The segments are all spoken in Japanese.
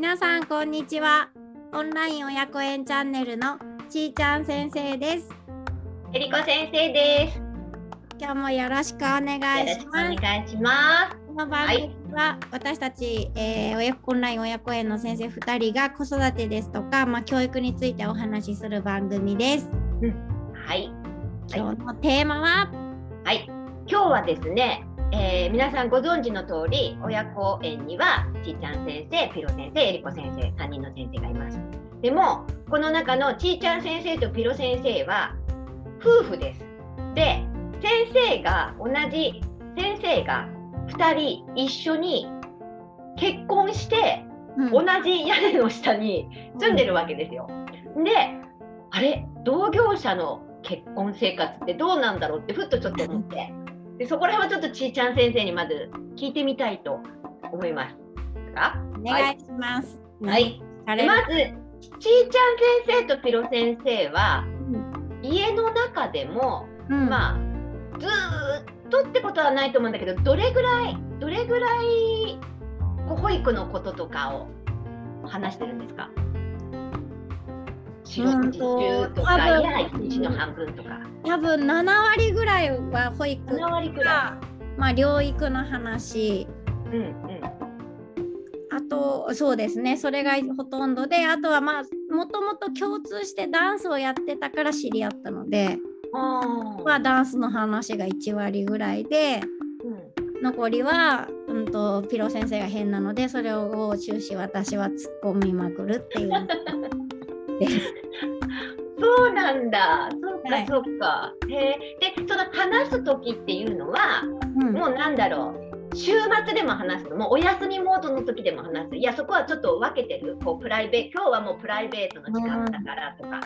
皆さんこんにちはオンライン親子園チャンネルのちーちゃん先生ですえりこ先生です。今日もよろしくお願いします願いしまこの番組は私たち、えー親子オンライン親子園の先生2人が子育てですとか、まあ、教育についてお話しする番組ですす。はい。今日のテーマは、はい。今日はですね、えー皆さんご存知の通り、親子園にはちーちゃん先生、ピロ先生、えりこ先生、3人の先生がいます。でも、この中のちーちゃん先生とピロ先生は夫婦です。で、先生が同じ先生が2人一緒に結婚して、うん同じ屋根の下に住んでるわけですよ。で、あれ、同業者の結婚生活ってどうなんだろうってふっとちょっと思って、でそこら辺はちょっとちーちゃん先生にまず聞いてみたいと思います。がお願いします。はい。あれでまず、ちーちゃん先生とピロ先生は、家の中でも、うんまあ、ずーっとってことはないと思うんだけど、どれぐらい、どれぐらい、保育のこととかを話してるんですか？四六時中とか、日の半分とか。多分7割ぐらいは保育7割くらか、まあ、療育の話い。うんうん。あとそうですねそれがほとんどであとはまあもともと共通してダンスをやってたから知り合ったので、まあ、ダンスの話が1割ぐらいでうん残りは、うん、とピロ先生が変なのでそれを終始私は突っ込みまくるっていう です。そうなんだ。そうか、はいそうか。へえ。で、その話す時っていうのは、うんもうなんだろう。週末でも話すの、もうお休みモードの時でも話す。いや、そこはちょっと分けてる。こうプライベ今日はもうプライベートの時間だからとか。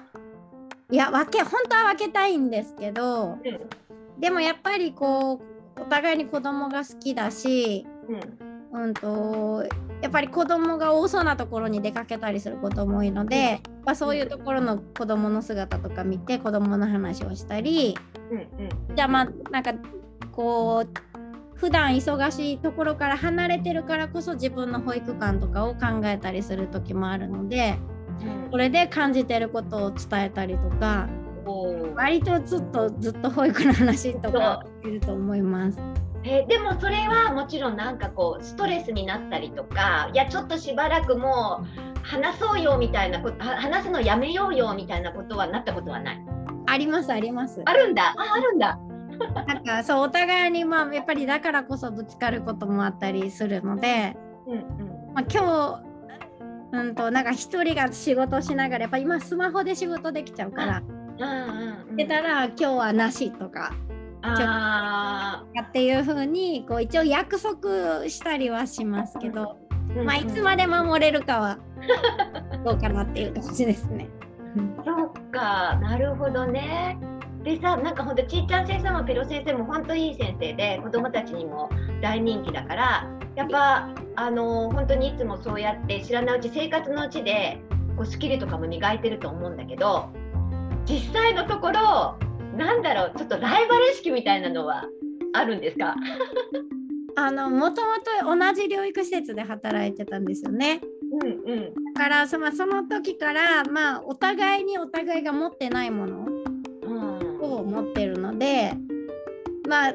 いや分け本当は分けたいんですけどうん。でもやっぱりこうお互いに子供が好きだし、うん。うん、とやっぱり子供が多そうなところに出かけたりすることも多いので、まあ、そういうところの子供の姿とか見て子供の話をしたりうん。うん。じゃあまあなんかこう普段忙しいところから離れてるからこそ自分の保育館とかを考えたりする時もあるのでうんそれで感じてることを伝えたりとか割とずっとずっと保育の話とかしてると思います。えでもそれはもちろんなんかこうストレスになったりとかいやちょっとしばらくもう話そうよみたいなことは話すのやめようよみたいなことはなったことはない？ありますあります。あるんだ。ああるんだ。なんかそうお互いにまあやっぱりだからこそぶつかることもあったりするので、うんうん。まあ、今日うんとなんか一人が仕事しながらやっぱ今スマホで仕事できちゃうからうんうんうん。出たら今日はなしとかあっていう風にこう一応約束したりはしますけど、ーまあいつまで守れるかはどうかなっていう感じですね。そうかなるほどね。でさなんかほんとちーちゃん先生もペロ先生も本当いい先生で子供たちにも大人気だからやっぱあの本当にいつもそうやって知らないうち生活のうちでこうスキルとかも磨いてると思うんだけど実際のところなんだろうちょっとライバル意識みたいなのはあるんですか？あのもともと同じ療育施設で働いてたんですよね。うんうん。だからそ,、まあ、その時から、まあ、お互いにお互いが持ってないものうん。を持ってるのでまあ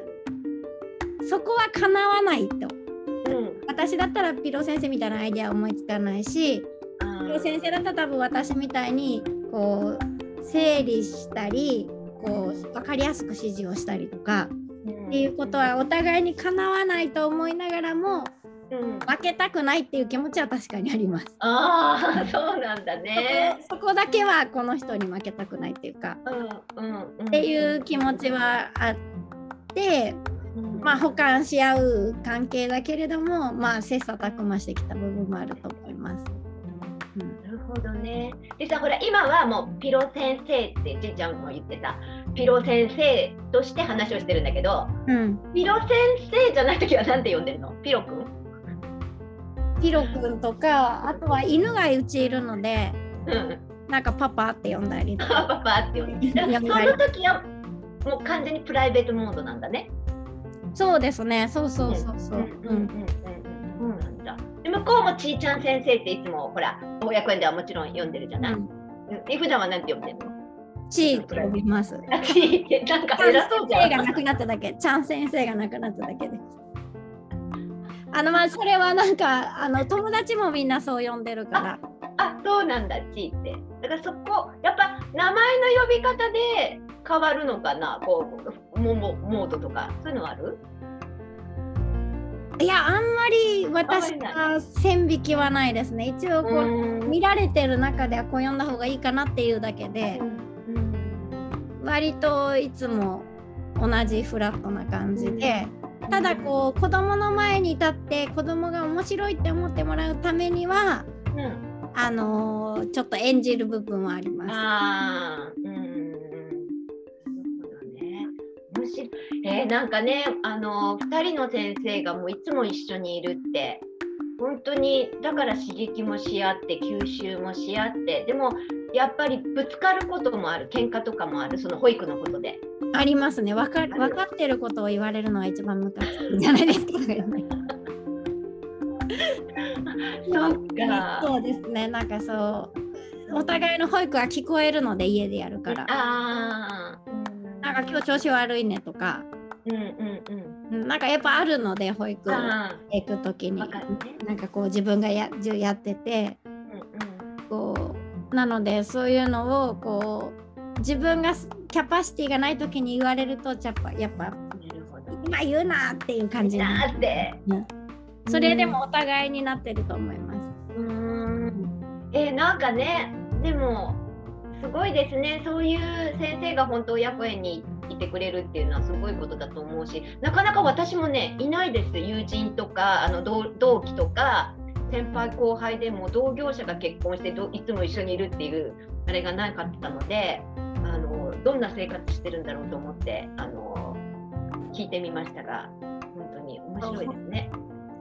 そこはかなわないと。うん。私だったらピロ先生みたいなアイデア思いつかないしあピロ先生だったら多分私みたいにこう整理したりこう分かりやすく指示をしたりとかっていうことはお互いにかなわないと思いながらもうん負けたくないっていう気持ちは確かにあります。ああ そうなんだね。そこだけはこの人に負けたくないっていうかうんうんうん、っていう気持ちはあって、うんまあ、補完し合う関係だけれども、まあ、切磋琢磨してきた部分もあると思います。るほどね。でさほら今はもうピロ先生ってじいちゃんも言ってたピロ先生として話をしてるんだけどうん、ピロ先生じゃない時は何て呼んでるの？ピロくんピロくんとかあとは犬がうちいるのでうん。なんかパパって呼んだり パパって呼ん。だからその時はもう完全にプライベートモードなんだね。そうですねそうそうそうそう、うんうんうんうんうん。そうなんだ。で向こうもちーちゃん先生っていつもほら親役園ではもちろん読んでるじゃない？うん、え普段は何て読んでるの？チーって呼びます。チーってなんか偉そうじゃん。先生が亡くなっただけ。ちゃん先生が亡くなっただけです。あのまあそれはなんかあの友達もみんなそう呼んでるから。あそうなんだチーって。だからそこやっぱ名前の呼び方で変わるのかな？こうモモモードとかそういうのある？いやあんまり私は線引きはないですね。一応こう見られてる中ではこう読んだ方がいいかなっていうだけで割といつも同じフラットな感じでただこう子供の前に立って子供が面白いって思ってもらうためには、うん、あのー、ちょっと演じる部分はあります。あえー、なんかねあの2人の先生がもういつも一緒にいるって本当にだから刺激もし合って吸収もし合ってでもやっぱりぶつかることもある喧嘩とかもあるその保育のことで。ありますね分か分かってることを言われるのが一番ムカつくじゃないですか。そうかそうですねなんかそうお互いの保育は聞こえるので家でやるから。あなんか今日調子悪いねとか。うんうんうん、なんかやっぱあるので保育行く時に、ね、なんかこう自分がややってて、うんうん、こうなのでそういうのをこう自分がキャパシティがない時に言われるとやっぱやっぱ今言うなっていう感じに。なって、うん、それでもお互いになってると思います。うん。えー、なんかねでもすごいですねそういう先生が本当親子園にいてくれるっていうのはすごいことだと思うしなかなか私もねいないです友人とかあの同期とか先輩後輩でも同業者が結婚していつも一緒にいるっていうあれがなかったのであのどんな生活してるんだろうと思ってあの聞いてみましたが本当に面白いですね。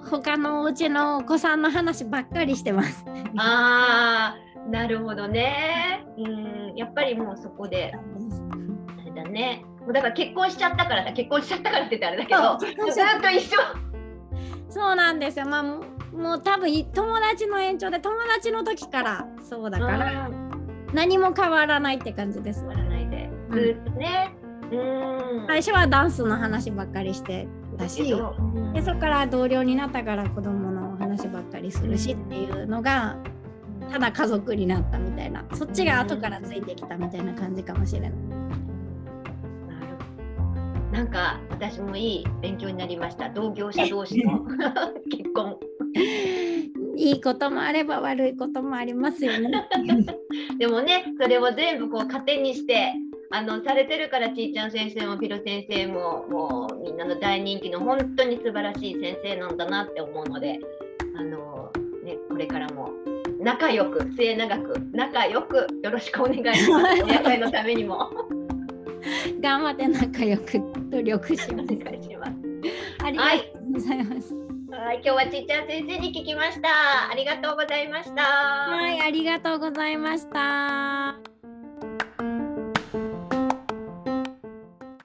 他のうちのお子さんの話ばっかりしてます。ああなるほどね。うんやっぱりもうそこであれだね。もうだから結婚しちゃったからさ結婚しちゃったからって言ってあれだけどずっ と一緒。そうなんですよ。まあもう多分友達の延長で友達の時からそうだから何も変わらないって感じです。変わらないで。ずっとね。うん最初はダンスの話ばっかりしてたし、でそこから同僚になったから子供の話ばっかりするしっていうのが、ただ家族になったみたいな。そっちが後からついてきたみたいな感じかもしれない。なんか私もいい勉強になりました。同業者同士の 結婚。いいこともあれば悪いこともありますよね。でもねそれを全部こう糧にしてあのされてるからちーちゃん先生もピロ先生ももうみんなの大人気の本当に素晴らしい先生なんだなって思うのであの、ね、これからも仲良く末永く仲良くよろしくお願いします。野菜のためにも。頑張って仲良く努力します。ありがとうございます。はい、今日はちっちゃん先生に聞きました。ありがとうございました。はい、ありがとうございました。